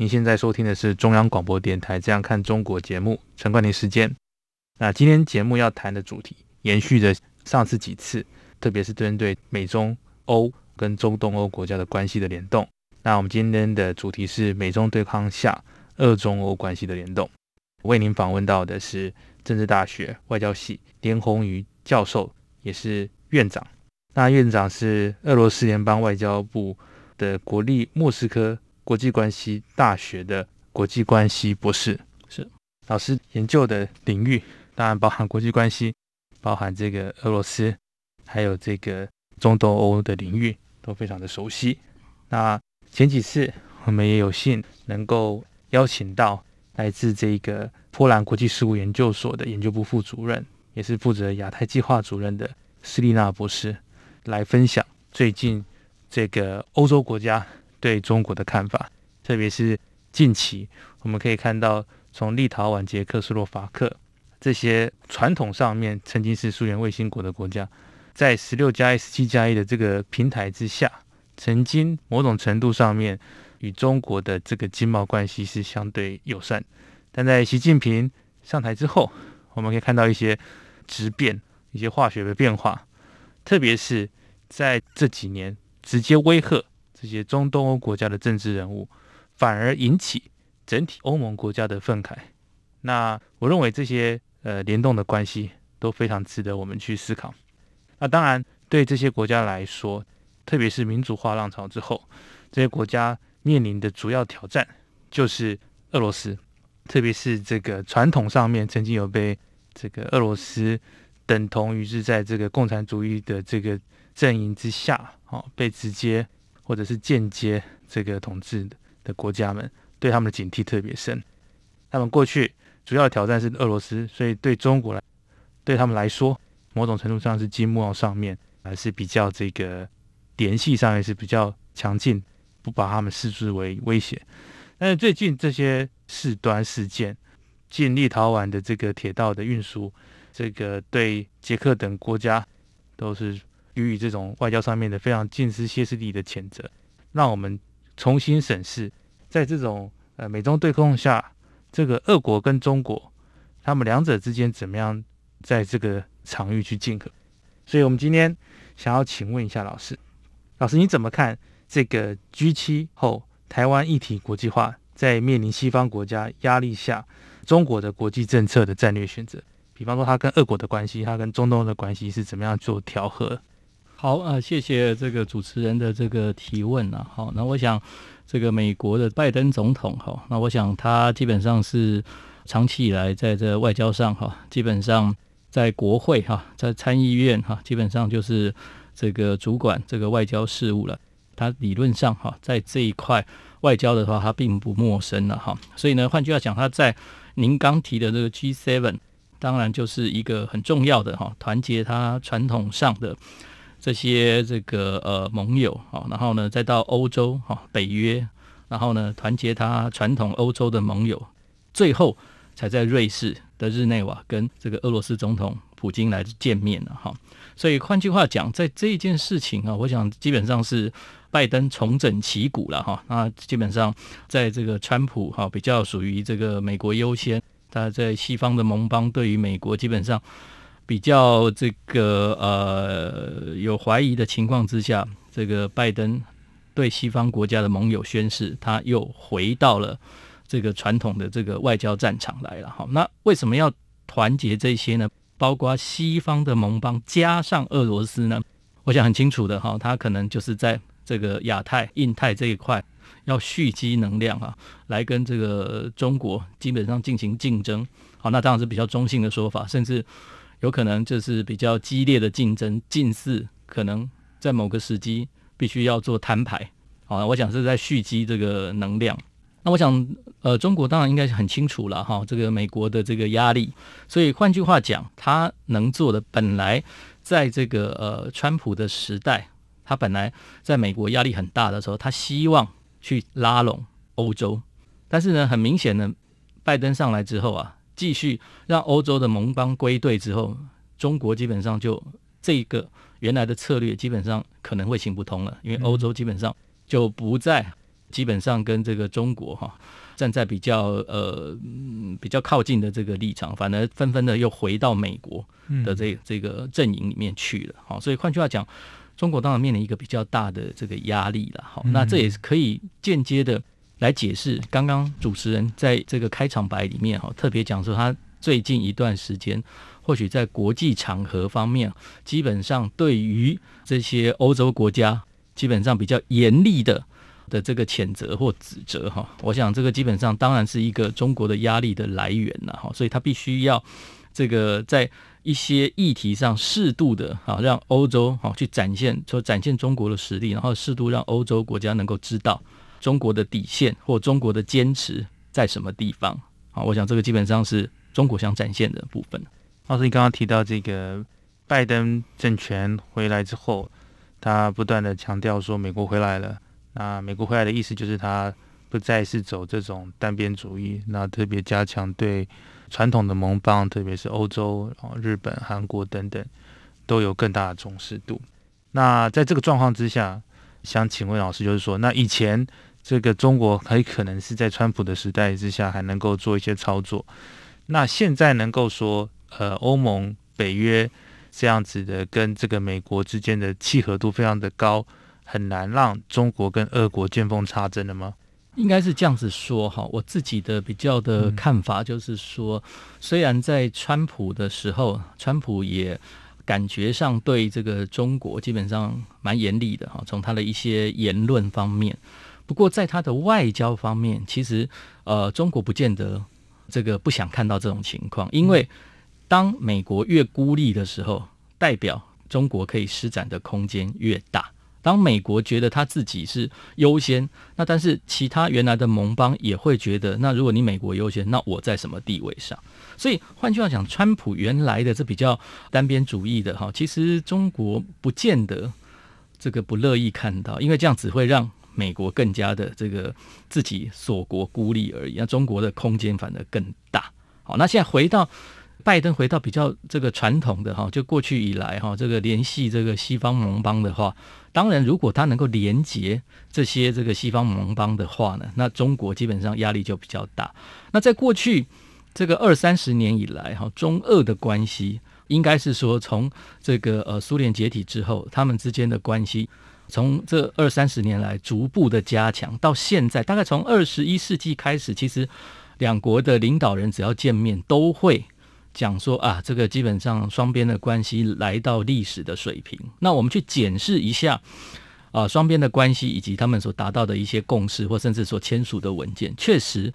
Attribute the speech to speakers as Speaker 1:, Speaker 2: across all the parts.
Speaker 1: 您现在收听的是中央广播电台《这样看中国》节目，陈冠霖时间。那今天节目要谈的主题，延续着上次几次，特别是针对美中欧跟中东欧国家的关系的联动。那我们今天的主题是美中对抗下，俄中欧关系的联动。为您访问到的是政治大学外交系连红瑜教授，也是院长。那院长是俄罗斯联邦外交部。的国立莫斯科国际关系大学的国际关系博士，是老师研究的领域，当然包含国际关系，包含这个俄罗斯，还有这个中东欧的领域都非常的熟悉。那前几次我们也有幸能够邀请到来自这个波兰国际事务研究所的研究部副主任，也是负责亚太计划主任的斯丽娜博士来分享最近。这个欧洲国家对中国的看法，特别是近期，我们可以看到，从立陶宛、捷克斯洛伐克这些传统上面曾经是苏联卫星国的国家，在十六加一、十七加一的这个平台之下，曾经某种程度上面与中国的这个经贸关系是相对友善，但在习近平上台之后，我们可以看到一些质变、一些化学的变化，特别是在这几年。直接威吓这些中东欧国家的政治人物，反而引起整体欧盟国家的愤慨。那我认为这些呃联动的关系都非常值得我们去思考。那当然，对这些国家来说，特别是民主化浪潮之后，这些国家面临的主要挑战就是俄罗斯，特别是这个传统上面曾经有被这个俄罗斯等同于是在这个共产主义的这个。阵营之下，哦，被直接或者是间接这个统治的国家们，对他们的警惕特别深。他们过去主要的挑战是俄罗斯，所以对中国来，对他们来说，某种程度上是经贸上面还是比较这个联系上也是比较强劲，不把他们视之为威胁。但是最近这些事端事件，进立陶宛的这个铁道的运输，这个对捷克等国家都是。予这种外交上面的非常尽失歇斯底的谴责，让我们重新审视，在这种呃美中对抗下，这个俄国跟中国，他们两者之间怎么样在这个场域去竞合？所以，我们今天想要请问一下老师，老师你怎么看这个 G 七后台湾议题国际化，在面临西方国家压力下，中国的国际政策的战略选择？比方说，他跟俄国的关系，他跟中东的关系是怎么样做调和？
Speaker 2: 好啊，谢谢这个主持人的这个提问啊。好，那我想这个美国的拜登总统哈，那我想他基本上是长期以来在这外交上哈，基本上在国会哈，在参议院哈，基本上就是这个主管这个外交事务了。他理论上哈，在这一块外交的话，他并不陌生了哈。所以呢，换句话讲，他在您刚提的这个 G7，当然就是一个很重要的哈，团结他传统上的。这些这个呃盟友啊，然后呢，再到欧洲哈，北约，然后呢，团结他传统欧洲的盟友，最后才在瑞士的日内瓦跟这个俄罗斯总统普京来见面了哈。所以换句话讲，在这一件事情啊，我想基本上是拜登重整旗鼓了哈。那基本上在这个川普哈比较属于这个美国优先，他在西方的盟邦对于美国基本上。比较这个呃有怀疑的情况之下，这个拜登对西方国家的盟友宣誓，他又回到了这个传统的这个外交战场来了。好，那为什么要团结这些呢？包括西方的盟邦加上俄罗斯呢？我想很清楚的哈，他可能就是在这个亚太、印太这一块要蓄积能量啊，来跟这个中国基本上进行竞争。好，那当然是比较中性的说法，甚至。有可能就是比较激烈的竞争，近似可能在某个时机必须要做摊牌，好，我想是在蓄积这个能量。那我想，呃，中国当然应该是很清楚了哈，这个美国的这个压力。所以换句话讲，他能做的，本来在这个呃川普的时代，他本来在美国压力很大的时候，他希望去拉拢欧洲。但是呢，很明显呢，拜登上来之后啊，继续让欧洲的盟邦归队之后，中国基本上就这个原来的策略基本上可能会行不通了，因为欧洲基本上就不再。基本上跟这个中国哈站在比较呃比较靠近的这个立场，反而纷纷的又回到美国的这这个阵营里面去了。好，所以换句话讲，中国当然面临一个比较大的这个压力了。好，那这也是可以间接的来解释刚刚主持人在这个开场白里面哈特别讲说，他最近一段时间或许在国际场合方面，基本上对于这些欧洲国家，基本上比较严厉的。的这个谴责或指责哈，我想这个基本上当然是一个中国的压力的来源了哈，所以他必须要这个在一些议题上适度的哈，让欧洲哈去展现说展现中国的实力，然后适度让欧洲国家能够知道中国的底线或中国的坚持在什么地方啊，我想这个基本上是中国想展现的部分。
Speaker 1: 老师，你刚刚提到这个拜登政权回来之后，他不断的强调说美国回来了。那美国回来的意思就是，他不再是走这种单边主义，那特别加强对传统的盟邦，特别是欧洲、日本、韩国等等，都有更大的重视度。那在这个状况之下，想请问老师，就是说，那以前这个中国很可能是在川普的时代之下还能够做一些操作，那现在能够说，呃，欧盟、北约这样子的跟这个美国之间的契合度非常的高。很难让中国跟俄国见缝插针的吗？
Speaker 2: 应该是这样子说哈。我自己的比较的看法就是说，虽然在川普的时候，川普也感觉上对这个中国基本上蛮严厉的哈，从他的一些言论方面。不过在他的外交方面，其实呃，中国不见得这个不想看到这种情况，因为当美国越孤立的时候，代表中国可以施展的空间越大。当美国觉得他自己是优先，那但是其他原来的盟邦也会觉得，那如果你美国优先，那我在什么地位上？所以换句话讲，川普原来的这比较单边主义的哈，其实中国不见得这个不乐意看到，因为这样只会让美国更加的这个自己锁国孤立而已，那中国的空间反而更大。好，那现在回到。拜登回到比较这个传统的哈，就过去以来哈，这个联系这个西方盟邦的话，当然如果他能够连接这些这个西方盟邦的话呢，那中国基本上压力就比较大。那在过去这个二三十年以来哈，中俄的关系应该是说从这个呃苏联解体之后，他们之间的关系从这二三十年来逐步的加强，到现在大概从二十一世纪开始，其实两国的领导人只要见面都会。讲说啊，这个基本上双边的关系来到历史的水平。那我们去检视一下啊，双边的关系以及他们所达到的一些共识，或甚至所签署的文件，确实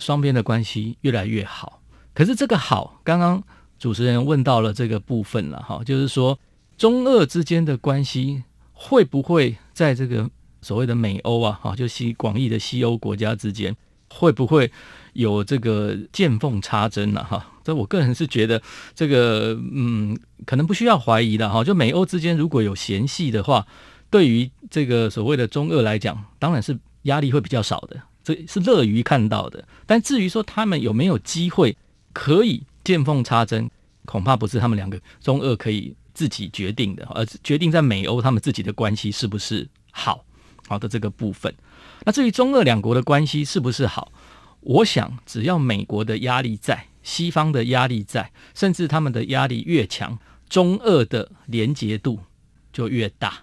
Speaker 2: 双边的关系越来越好。可是这个好，刚刚主持人问到了这个部分了哈，就是说中俄之间的关系会不会在这个所谓的美欧啊，哈，就西广义的西欧国家之间，会不会有这个见缝插针呢？哈。这我个人是觉得，这个嗯，可能不需要怀疑的哈。就美欧之间如果有嫌隙的话，对于这个所谓的中俄来讲，当然是压力会比较少的，这是乐于看到的。但至于说他们有没有机会可以见缝插针，恐怕不是他们两个中俄可以自己决定的，而决定在美欧他们自己的关系是不是好好的这个部分。那至于中俄两国的关系是不是好，我想只要美国的压力在。西方的压力在，甚至他们的压力越强，中俄的连结度就越大。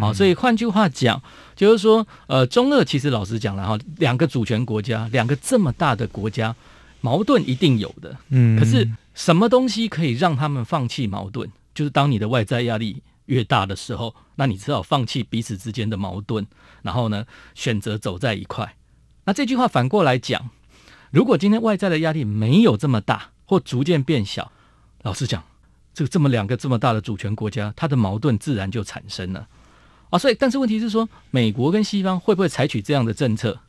Speaker 2: 好，所以换句话讲，就是说，呃，中俄其实老实讲了哈，两个主权国家，两个这么大的国家，矛盾一定有的。嗯，可是什么东西可以让他们放弃矛盾？就是当你的外在压力越大的时候，那你只好放弃彼此之间的矛盾，然后呢，选择走在一块。那这句话反过来讲。如果今天外在的压力没有这么大，或逐渐变小，老实讲，这这么两个这么大的主权国家，它的矛盾自然就产生了啊。所以，但是问题是说，美国跟西方会不会采取这样的政策？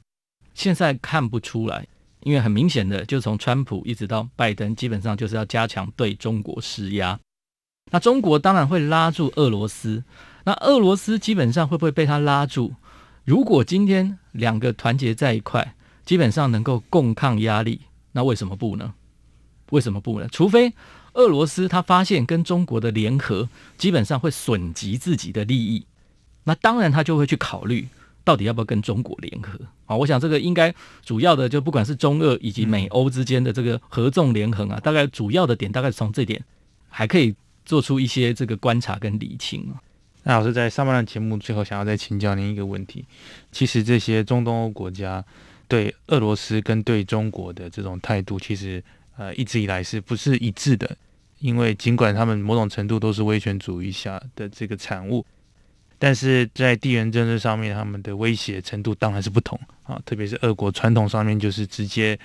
Speaker 2: 现在看不出来，因为很明显的，就从川普一直到拜登，基本上就是要加强对中国施压。那中国当然会拉住俄罗斯，那俄罗斯基本上会不会被他拉住？如果今天两个团结在一块，基本上能够共抗压力，那为什么不呢？为什么不呢？除非俄罗斯他发现跟中国的联合基本上会损及自己的利益，那当然他就会去考虑到底要不要跟中国联合啊。我想这个应该主要的就不管是中俄以及美欧之间的这个合纵连横啊，大概主要的点大概是从这点还可以。做出一些这个观察跟理清。
Speaker 1: 那老师在上半段节目最后想要再请教您一个问题：其实这些中东欧国家对俄罗斯跟对中国的这种态度，其实呃一直以来是不是一致的？因为尽管他们某种程度都是威权主义下的这个产物，但是在地缘政治上面，他们的威胁程度当然是不同啊。特别是俄国传统上面就是直接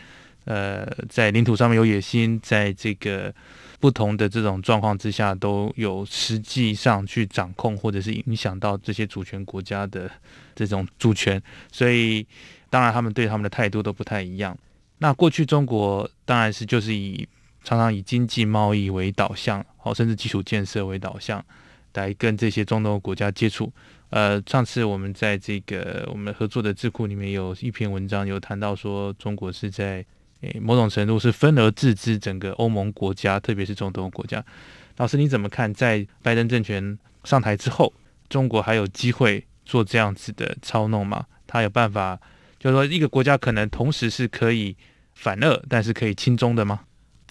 Speaker 1: 呃在领土上面有野心，在这个。不同的这种状况之下，都有实际上去掌控或者是影响到这些主权国家的这种主权，所以当然他们对他们的态度都不太一样。那过去中国当然是就是以常常以经济贸易为导向，哦，甚至基础建设为导向来跟这些中东国家接触。呃，上次我们在这个我们合作的智库里面有一篇文章有谈到说，中国是在。诶，某种程度是分而治之整个欧盟国家，特别是中东国家。老师，你怎么看？在拜登政权上台之后，中国还有机会做这样子的操弄吗？他有办法，就是说一个国家可能同时是可以反俄，但是可以亲中的吗？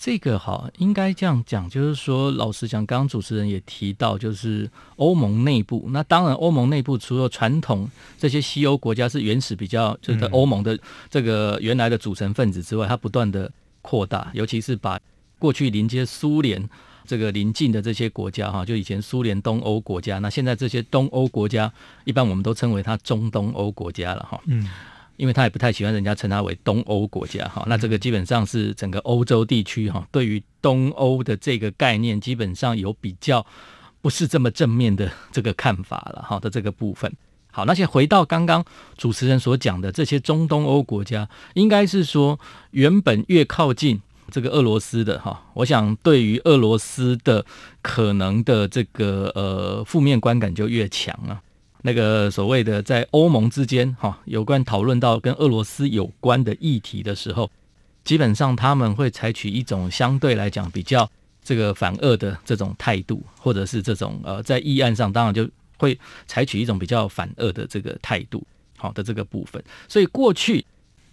Speaker 2: 这个好，应该这样讲，就是说，老实讲，刚刚主持人也提到，就是欧盟内部。那当然，欧盟内部除了传统这些西欧国家是原始比较，就是欧盟的这个原来的组成分子之外，它不断的扩大，尤其是把过去临接苏联这个邻近的这些国家，哈，就以前苏联东欧国家，那现在这些东欧国家，一般我们都称为它中东欧国家了，哈，嗯。因为他也不太喜欢人家称他为东欧国家哈，那这个基本上是整个欧洲地区哈，对于东欧的这个概念，基本上有比较不是这么正面的这个看法了哈的这个部分。好，那先回到刚刚主持人所讲的这些中东欧国家，应该是说原本越靠近这个俄罗斯的哈，我想对于俄罗斯的可能的这个呃负面观感就越强啊。那个所谓的在欧盟之间，哈，有关讨论到跟俄罗斯有关的议题的时候，基本上他们会采取一种相对来讲比较这个反俄的这种态度，或者是这种呃，在议案上当然就会采取一种比较反俄的这个态度，好的这个部分。所以过去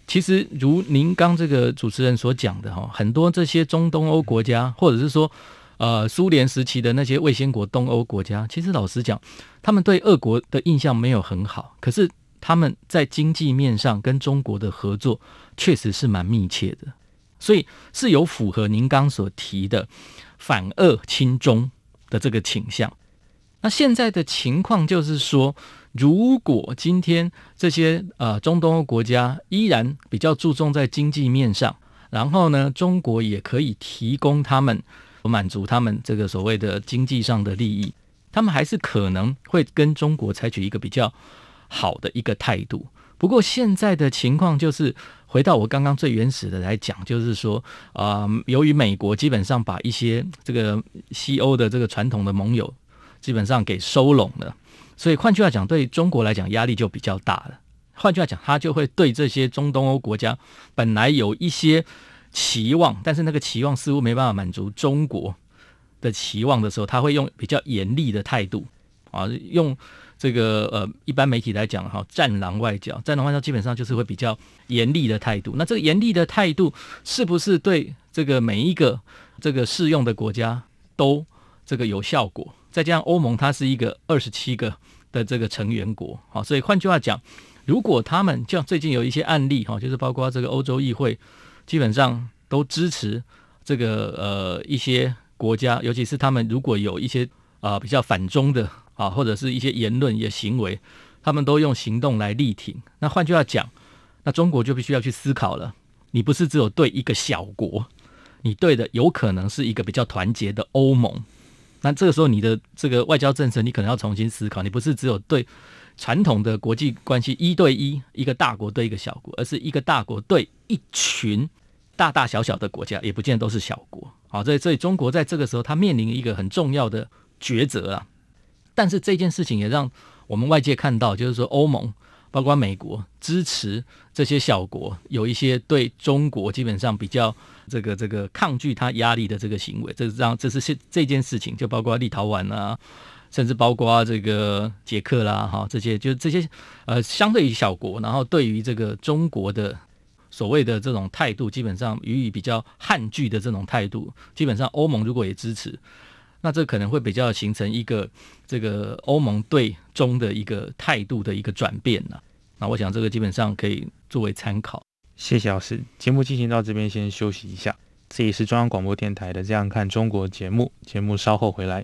Speaker 2: 其实如您刚这个主持人所讲的哈，很多这些中东欧国家，或者是说。呃，苏联时期的那些卫星国东欧国家，其实老实讲，他们对俄国的印象没有很好。可是他们在经济面上跟中国的合作确实是蛮密切的，所以是有符合您刚所提的反俄亲中的这个倾向。那现在的情况就是说，如果今天这些呃中东欧国家依然比较注重在经济面上，然后呢，中国也可以提供他们。满足他们这个所谓的经济上的利益，他们还是可能会跟中国采取一个比较好的一个态度。不过现在的情况就是，回到我刚刚最原始的来讲，就是说，啊、由于美国基本上把一些这个西欧的这个传统的盟友基本上给收拢了，所以换句话讲，对中国来讲压力就比较大了。换句话讲，他就会对这些中东欧国家本来有一些。期望，但是那个期望似乎没办法满足中国的期望的时候，他会用比较严厉的态度啊，用这个呃一般媒体来讲哈，战狼外交，战狼外交基本上就是会比较严厉的态度。那这个严厉的态度是不是对这个每一个这个适用的国家都这个有效果？再加上欧盟它是一个二十七个的这个成员国，好，所以换句话讲，如果他们像最近有一些案例哈，就是包括这个欧洲议会。基本上都支持这个呃一些国家，尤其是他们如果有一些啊、比较反中的啊，或者是一些言论、一些行为，他们都用行动来力挺。那换句话讲，那中国就必须要去思考了：你不是只有对一个小国，你对的有可能是一个比较团结的欧盟。那这个时候，你的这个外交政策，你可能要重新思考。你不是只有对传统的国际关系一对一，一个大国对一个小国，而是一个大国对一群大大小小的国家，也不见得都是小国。好，所以所以中国在这个时候，它面临一个很重要的抉择啊。但是这件事情也让我们外界看到，就是说欧盟包括美国支持这些小国，有一些对中国基本上比较这个这个抗拒它压力的这个行为。这是让这是这件事情，就包括立陶宛啊。甚至包括这个捷克啦，哈，这些就这些呃，相对于小国，然后对于这个中国的所谓的这种态度，基本上予以比较汉拒的这种态度，基本上欧盟如果也支持，那这可能会比较形成一个这个欧盟对中的一个态度的一个转变呢。那我想这个基本上可以作为参考。
Speaker 1: 谢谢老师，节目进行到这边先休息一下。这里是中央广播电台的《这样看中国》节目，节目稍后回来。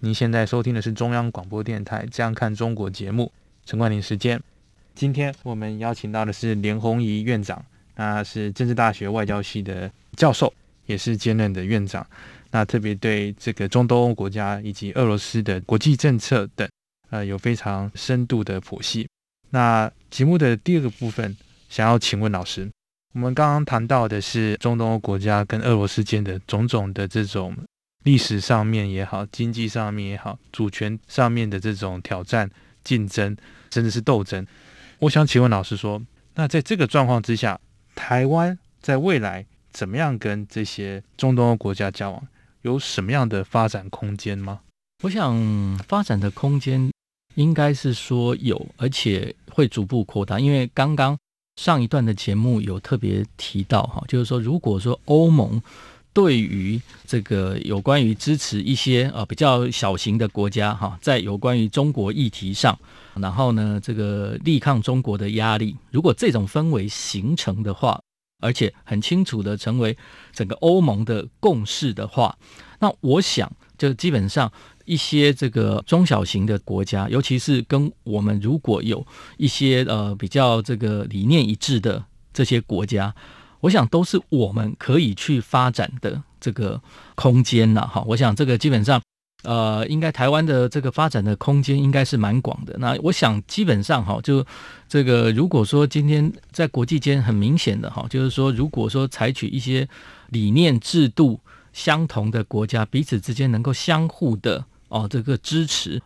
Speaker 1: 您现在收听的是中央广播电台《这样看中国》节目，陈冠廷时间。今天我们邀请到的是连红仪院长，那是政治大学外交系的教授，也是兼任的院长。那特别对这个中东欧国家以及俄罗斯的国际政策等，呃，有非常深度的剖析。那节目的第二个部分，想要请问老师。我们刚刚谈到的是中东欧国家跟俄罗斯间的种种的这种历史上面也好，经济上面也好，主权上面的这种挑战、竞争，甚至是斗争。我想请问老师说，那在这个状况之下，台湾在未来怎么样跟这些中东欧国家交往，有什么样的发展空间吗？
Speaker 2: 我想发展的空间应该是说有，而且会逐步扩大，因为刚刚。上一段的节目有特别提到哈，就是说，如果说欧盟对于这个有关于支持一些呃比较小型的国家哈，在有关于中国议题上，然后呢，这个力抗中国的压力，如果这种氛围形成的话，而且很清楚的成为整个欧盟的共识的话，那我想就基本上。一些这个中小型的国家，尤其是跟我们如果有一些呃比较这个理念一致的这些国家，我想都是我们可以去发展的这个空间了哈。我想这个基本上呃，应该台湾的这个发展的空间应该是蛮广的。那我想基本上哈，就这个如果说今天在国际间很明显的哈，就是说如果说采取一些理念制度相同的国家，彼此之间能够相互的。哦，这个支持，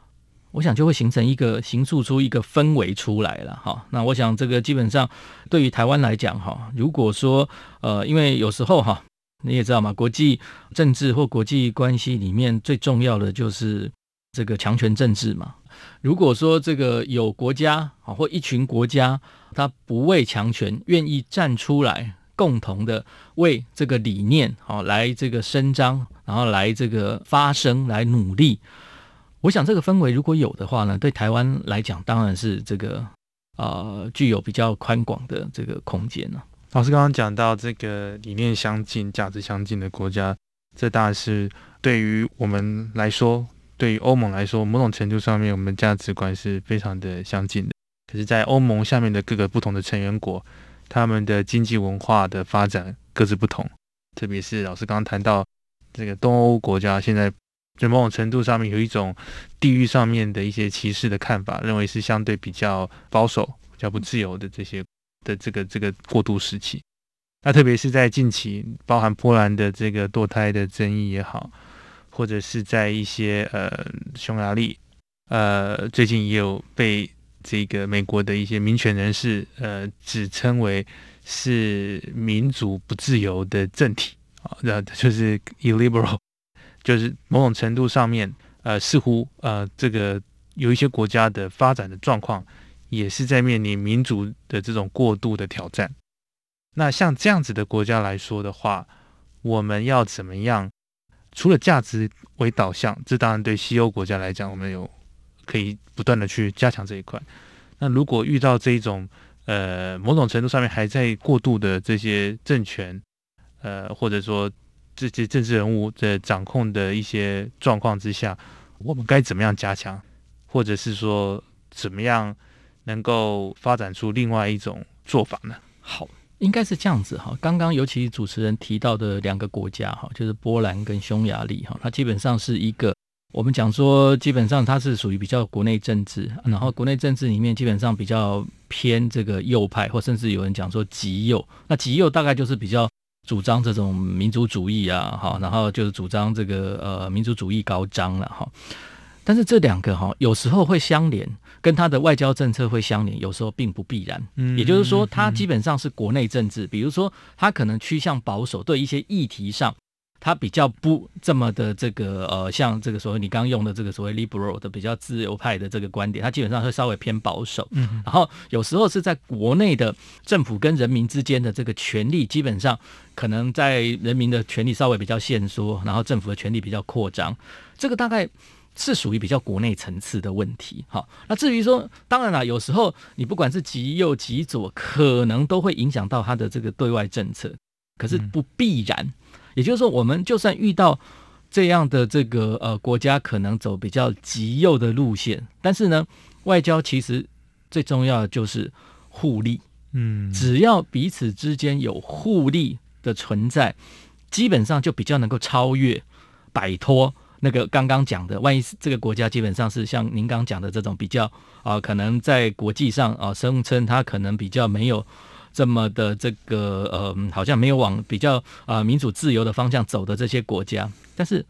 Speaker 2: 我想就会形成一个形塑出一个氛围出来了哈。那我想这个基本上对于台湾来讲哈，如果说呃，因为有时候哈，你也知道嘛，国际政治或国际关系里面最重要的就是这个强权政治嘛。如果说这个有国家啊或一群国家，他不畏强权，愿意站出来，共同的为这个理念好来这个伸张。然后来这个发声，来努力。我想这个氛围如果有的话呢，对台湾来讲当然是这个呃具有比较宽广的这个空间了。
Speaker 1: 老师刚刚讲到这个理念相近、价值相近的国家，这当然是对于我们来说，对于欧盟来说，某种程度上面我们价值观是非常的相近的。可是，在欧盟下面的各个不同的成员国，他们的经济文化的发展各自不同。特别是老师刚刚谈到这个东欧国家，现在在某种程度上面有一种地域上面的一些歧视的看法，认为是相对比较保守、比较不自由的这些的这个这个过渡时期。那特别是在近期，包含波兰的这个堕胎的争议也好，或者是在一些呃匈牙利，呃最近也有被这个美国的一些民权人士呃指称为是民主不自由的政体啊，那就是 illiberal，就是某种程度上面呃似乎呃这个有一些国家的发展的状况也是在面临民主的这种过度的挑战。那像这样子的国家来说的话，我们要怎么样？除了价值为导向，这当然对西欧国家来讲，我们有可以不断的去加强这一块。那如果遇到这一种呃某种程度上面还在过渡的这些政权，呃或者说这些政治人物的掌控的一些状况之下，我们该怎么样加强？或者是说怎么样能够发展出另外一种做法呢？
Speaker 2: 好。应该是这样子哈，刚刚尤其主持人提到的两个国家哈，就是波兰跟匈牙利哈，它基本上是一个我们讲说，基本上它是属于比较国内政治，然后国内政治里面基本上比较偏这个右派，或甚至有人讲说极右。那极右大概就是比较主张这种民族主义啊，哈，然后就是主张这个呃民族主义高涨了哈。但是这两个哈有时候会相连。跟他的外交政策会相连，有时候并不必然。嗯，也就是说，他基本上是国内政治。比如说，他可能趋向保守，对一些议题上，他比较不这么的这个呃，像这个所谓你刚刚用的这个所谓 liberal 的比较自由派的这个观点，他基本上会稍微偏保守。嗯，然后有时候是在国内的政府跟人民之间的这个权利，基本上可能在人民的权利稍微比较限缩，然后政府的权利比较扩张。这个大概。是属于比较国内层次的问题，好，那至于说，当然了，有时候你不管是极右极左，可能都会影响到他的这个对外政策，可是不必然。也就是说，我们就算遇到这样的这个呃国家，可能走比较极右的路线，但是呢，外交其实最重要的就是互利，嗯，只要彼此之间有互利的存在，基本上就比较能够超越、摆脱。那个刚刚讲的，万一这个国家基本上是像您刚讲的这种比较啊、呃，可能在国际上啊声称它可能比较没有这么的这个呃，好像没有往比较啊、呃、民主自由的方向走的这些国家，但是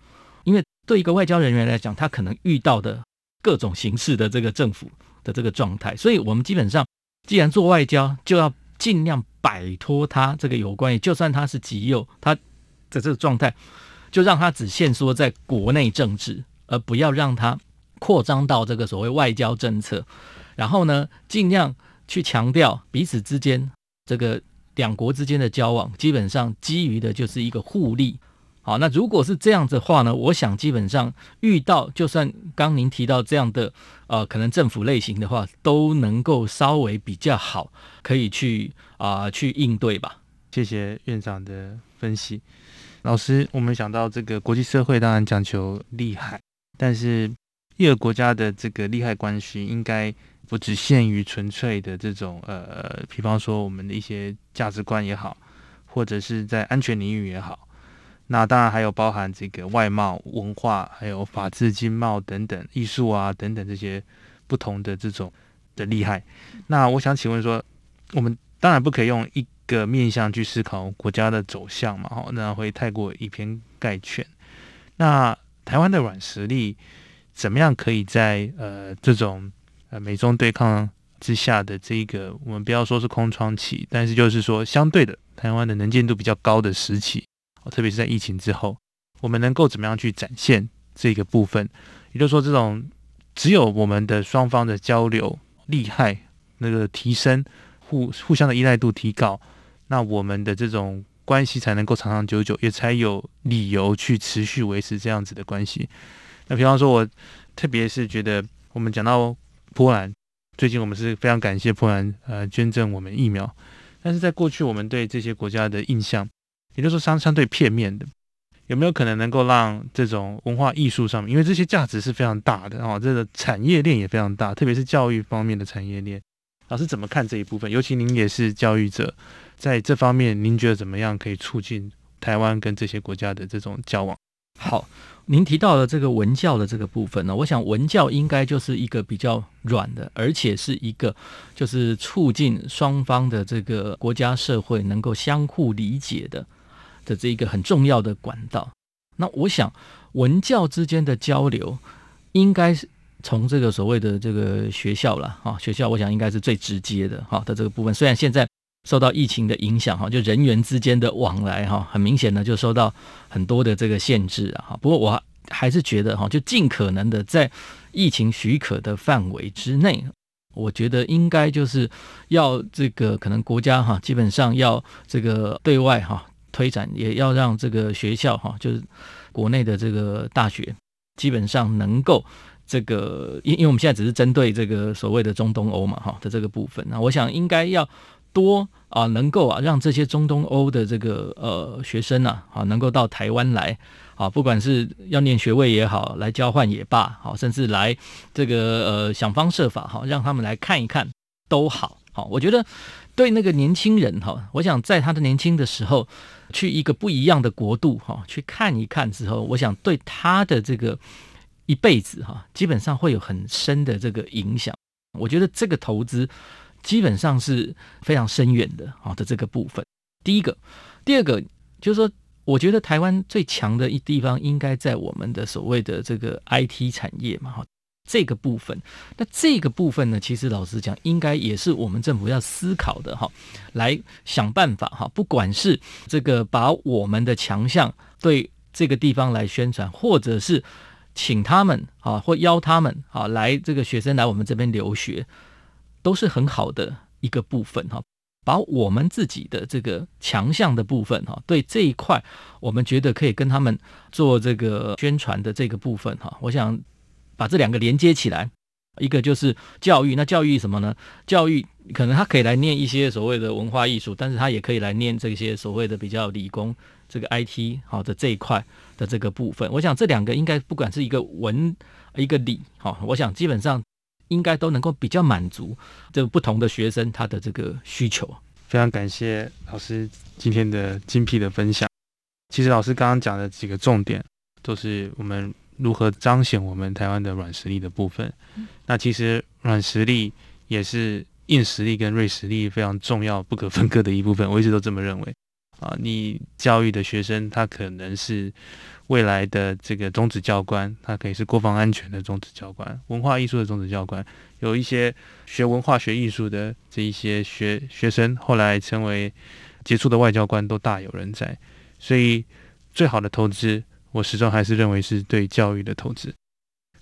Speaker 2: 因为对一个外交人员来讲，他可能遇到的各种形式的这个政府的这个状态，所以我们基本上既然做外交，就要尽量摆脱他这个有关于，就算他是极右，他的这个状态。就让他只限缩在国内政治，而不要让他扩张到这个所谓外交政策。然后呢，尽量去强调彼此之间这个两国之间的交往，基本上基于的就是一个互利。好，那如果是这样子的话呢，我想基本上遇到就算刚您提到这样的呃，可能政府类型的话，都能够稍微比较好，可以去啊、去应对吧。
Speaker 1: 谢谢院长的分析。老师，我们想到这个国际社会当然讲求利害，但是一个国家的这个利害关系应该不只限于纯粹的这种呃，比方说我们的一些价值观也好，或者是在安全领域也好，那当然还有包含这个外贸、文化，还有法治、经贸等等，艺术啊等等这些不同的这种的厉害。那我想请问说，我们当然不可以用一个面向去思考国家的走向嘛，哈，那会太过以偏概全。那台湾的软实力怎么样可以在呃这种呃美中对抗之下的这个，我们不要说是空窗期，但是就是说相对的台湾的能见度比较高的时期，特别是在疫情之后，我们能够怎么样去展现这个部分？也就是说，这种只有我们的双方的交流利害那个提升，互互相的依赖度提高。那我们的这种关系才能够长长久久，也才有理由去持续维持这样子的关系。那比方说，我特别是觉得，我们讲到波兰，最近我们是非常感谢波兰呃捐赠我们疫苗，但是在过去我们对这些国家的印象，也就是说相相对片面的，有没有可能能够让这种文化艺术上面，因为这些价值是非常大的啊，这个产业链也非常大，特别是教育方面的产业链。老师怎么看这一部分？尤其您也是教育者，在这方面，您觉得怎么样可以促进台湾跟这些国家的这种交往？
Speaker 2: 好，您提到的这个文教的这个部分呢，我想文教应该就是一个比较软的，而且是一个就是促进双方的这个国家社会能够相互理解的的这一个很重要的管道。那我想文教之间的交流，应该是从这个所谓的这个学校了啊，学校我想应该是最直接的哈的这个部分。虽然现在受到疫情的影响哈，就人员之间的往来哈，很明显的就受到很多的这个限制啊哈。不过我还是觉得哈，就尽可能的在疫情许可的范围之内，我觉得应该就是要这个可能国家哈，基本上要这个对外哈推展，也要让这个学校哈，就是国内的这个大学基本上能够这个，因因为我们现在只是针对这个所谓的中东欧嘛哈的这个部分，那我想应该要。多啊，能够啊让这些中东欧的这个呃学生啊，啊能够到台湾来啊，不管是要念学位也好，来交换也罢，好，甚至来这个呃想方设法哈，让他们来看一看都好。好，我觉得对那个年轻人哈，我想在他的年轻的时候去一个不一样的国度哈，去看一看之后，我想对他的这个一辈子哈，基本上会有很深的这个影响。我觉得这个投资。基本上是非常深远的啊的这个部分。第一个，第二个就是说，我觉得台湾最强的一地方应该在我们的所谓的这个 IT 产业嘛哈，这个部分。那这个部分呢，其实老实讲，应该也是我们政府要思考的哈，来想办法哈，不管是这个把我们的强项对这个地方来宣传，或者是请他们啊或邀他们啊来这个学生来我们这边留学。都是很好的一个部分哈，把我们自己的这个强项的部分哈，对这一块我们觉得可以跟他们做这个宣传的这个部分哈，我想把这两个连接起来，一个就是教育，那教育什么呢？教育可能他可以来念一些所谓的文化艺术，但是他也可以来念这些所谓的比较理工这个 IT 好的这一块的这个部分。我想这两个应该不管是一个文一个理哈，我想基本上。应该都能够比较满足这不同的学生他的这个需求。
Speaker 1: 非常感谢老师今天的精辟的分享。其实老师刚刚讲的几个重点，都是我们如何彰显我们台湾的软实力的部分。那其实软实力也是硬实力跟锐实力非常重要、不可分割的一部分。我一直都这么认为。啊，你教育的学生，他可能是未来的这个中职教官，他可以是国防安全的中职教官，文化艺术的中职教官。有一些学文化学艺术的这一些学学生，后来成为杰出的外交官，都大有人在。所以，最好的投资，我始终还是认为是对教育的投资。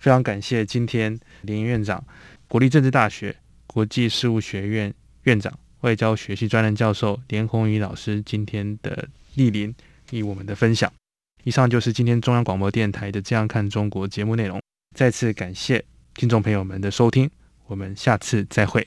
Speaker 1: 非常感谢今天林院长，国立政治大学国际事务学院院长。外交学系专任教授连宏宇老师今天的莅临与我们的分享，以上就是今天中央广播电台的《这样看中国》节目内容。再次感谢听众朋友们的收听，我们下次再
Speaker 3: 会。